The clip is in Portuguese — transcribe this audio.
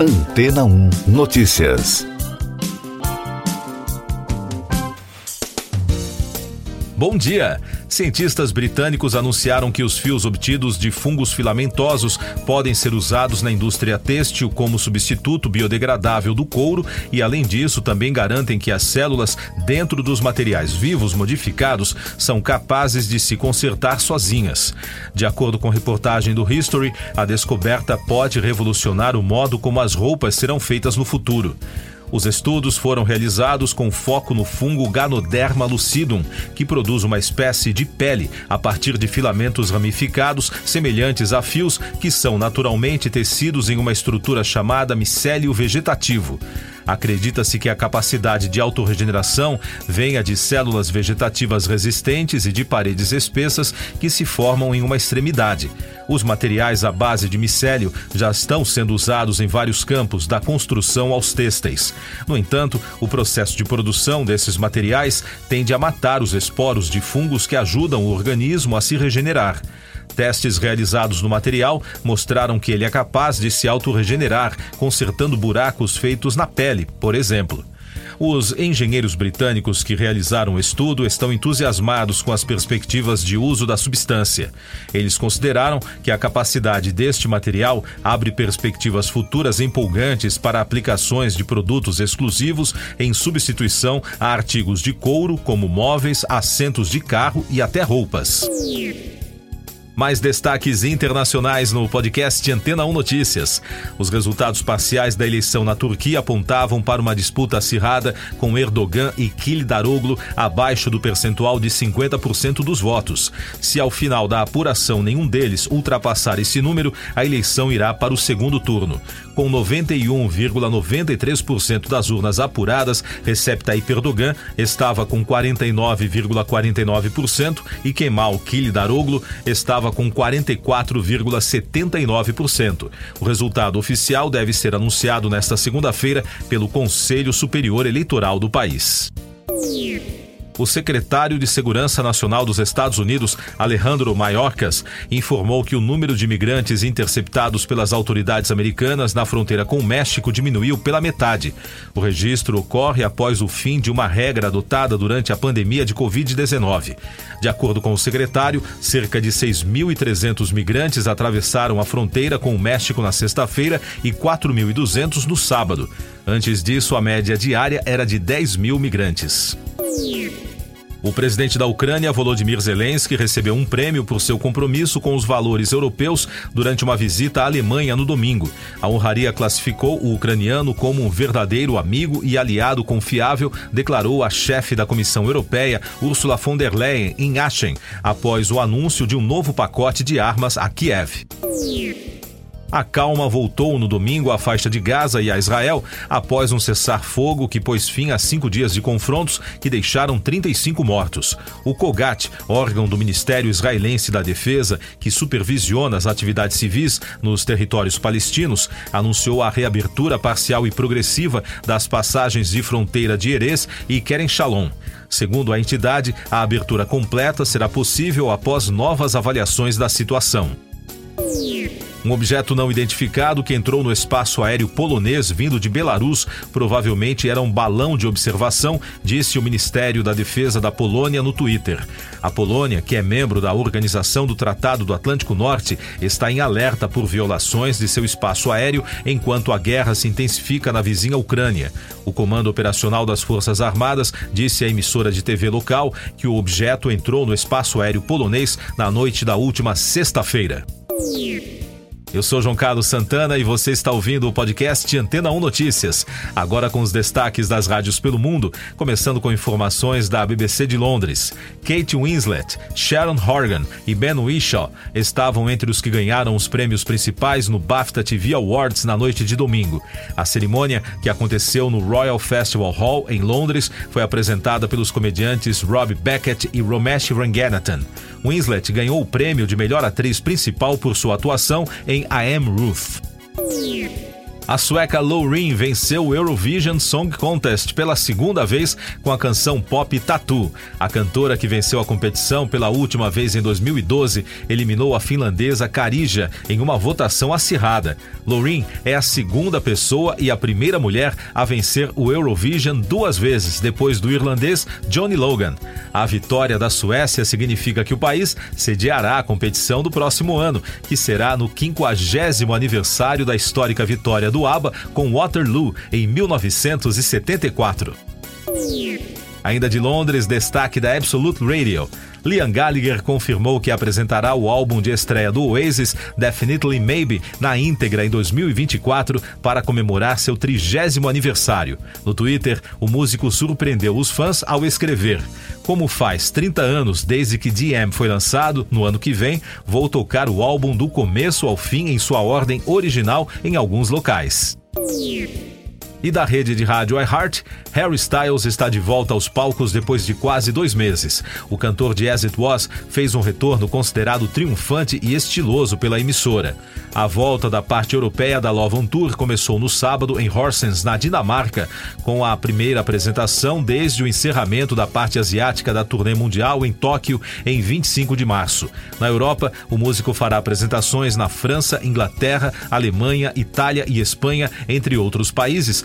Antena 1 Notícias. Bom dia! Cientistas britânicos anunciaram que os fios obtidos de fungos filamentosos podem ser usados na indústria têxtil como substituto biodegradável do couro e, além disso, também garantem que as células dentro dos materiais vivos modificados são capazes de se consertar sozinhas. De acordo com reportagem do History, a descoberta pode revolucionar o modo como as roupas serão feitas no futuro. Os estudos foram realizados com foco no fungo Ganoderma lucidum, que produz uma espécie de pele a partir de filamentos ramificados semelhantes a fios que são naturalmente tecidos em uma estrutura chamada micélio vegetativo. Acredita-se que a capacidade de autorregeneração venha de células vegetativas resistentes e de paredes espessas que se formam em uma extremidade. Os materiais à base de micélio já estão sendo usados em vários campos, da construção aos têxteis. No entanto, o processo de produção desses materiais tende a matar os esporos de fungos que ajudam o organismo a se regenerar. Testes realizados no material mostraram que ele é capaz de se autorregenerar, consertando buracos feitos na pele, por exemplo. Os engenheiros britânicos que realizaram o estudo estão entusiasmados com as perspectivas de uso da substância. Eles consideraram que a capacidade deste material abre perspectivas futuras empolgantes para aplicações de produtos exclusivos em substituição a artigos de couro, como móveis, assentos de carro e até roupas. Mais destaques internacionais no podcast Antena 1 Notícias. Os resultados parciais da eleição na Turquia apontavam para uma disputa acirrada com Erdogan e Kılıçdaroğlu abaixo do percentual de 50% dos votos. Se ao final da apuração nenhum deles ultrapassar esse número, a eleição irá para o segundo turno. Com 91,93% das urnas apuradas, Recep Tayyip Erdogan estava com 49,49% e Kemal Kılıçdaroğlu estava estava com 44,79%. O resultado oficial deve ser anunciado nesta segunda-feira pelo Conselho Superior Eleitoral do país o secretário de Segurança Nacional dos Estados Unidos, Alejandro Mayorkas, informou que o número de imigrantes interceptados pelas autoridades americanas na fronteira com o México diminuiu pela metade. O registro ocorre após o fim de uma regra adotada durante a pandemia de Covid-19. De acordo com o secretário, cerca de 6.300 migrantes atravessaram a fronteira com o México na sexta-feira e 4.200 no sábado. Antes disso, a média diária era de 10 mil migrantes. O presidente da Ucrânia, Volodymyr Zelensky, recebeu um prêmio por seu compromisso com os valores europeus durante uma visita à Alemanha no domingo. A honraria classificou o ucraniano como um verdadeiro amigo e aliado confiável, declarou a chefe da Comissão Europeia, Ursula von der Leyen, em Aachen, após o anúncio de um novo pacote de armas a Kiev. A calma voltou no domingo à faixa de Gaza e a Israel após um cessar-fogo que pôs fim a cinco dias de confrontos que deixaram 35 mortos. O COGAT, órgão do Ministério Israelense da Defesa, que supervisiona as atividades civis nos territórios palestinos, anunciou a reabertura parcial e progressiva das passagens de fronteira de Erez e Kerem Shalom. Segundo a entidade, a abertura completa será possível após novas avaliações da situação. Um objeto não identificado que entrou no espaço aéreo polonês vindo de Belarus provavelmente era um balão de observação, disse o Ministério da Defesa da Polônia no Twitter. A Polônia, que é membro da Organização do Tratado do Atlântico Norte, está em alerta por violações de seu espaço aéreo enquanto a guerra se intensifica na vizinha Ucrânia. O Comando Operacional das Forças Armadas disse à emissora de TV local que o objeto entrou no espaço aéreo polonês na noite da última sexta-feira. Eu sou João Carlos Santana e você está ouvindo o podcast Antena 1 Notícias. Agora com os destaques das rádios pelo mundo, começando com informações da BBC de Londres. Kate Winslet, Sharon Horgan e Ben Whishaw estavam entre os que ganharam os prêmios principais no BAFTA TV Awards na noite de domingo. A cerimônia, que aconteceu no Royal Festival Hall em Londres, foi apresentada pelos comediantes Rob Beckett e Romesh Ranganathan. Winslet ganhou o prêmio de melhor atriz principal por sua atuação em I Am Ruth. A sueca Loreen venceu o Eurovision Song Contest pela segunda vez com a canção pop Tattoo. A cantora que venceu a competição pela última vez em 2012 eliminou a finlandesa Karija em uma votação acirrada. Loreen é a segunda pessoa e a primeira mulher a vencer o Eurovision duas vezes, depois do irlandês Johnny Logan. A vitória da Suécia significa que o país sediará a competição do próximo ano, que será no 50 aniversário da histórica vitória do do ABBA com Waterloo em 1974. Ainda de Londres, destaque da Absolute Radio. Liam Gallagher confirmou que apresentará o álbum de estreia do Oasis, Definitely Maybe, na íntegra em 2024 para comemorar seu trigésimo aniversário. No Twitter, o músico surpreendeu os fãs ao escrever: Como faz 30 anos desde que DM foi lançado, no ano que vem, vou tocar o álbum do começo ao fim em sua ordem original em alguns locais. E da rede de rádio iHeart, Harry Styles está de volta aos palcos depois de quase dois meses. O cantor de As It Was fez um retorno considerado triunfante e estiloso pela emissora. A volta da parte europeia da Love on Tour começou no sábado em Horsens, na Dinamarca, com a primeira apresentação desde o encerramento da parte asiática da turnê mundial em Tóquio em 25 de março. Na Europa, o músico fará apresentações na França, Inglaterra, Alemanha, Itália e Espanha, entre outros países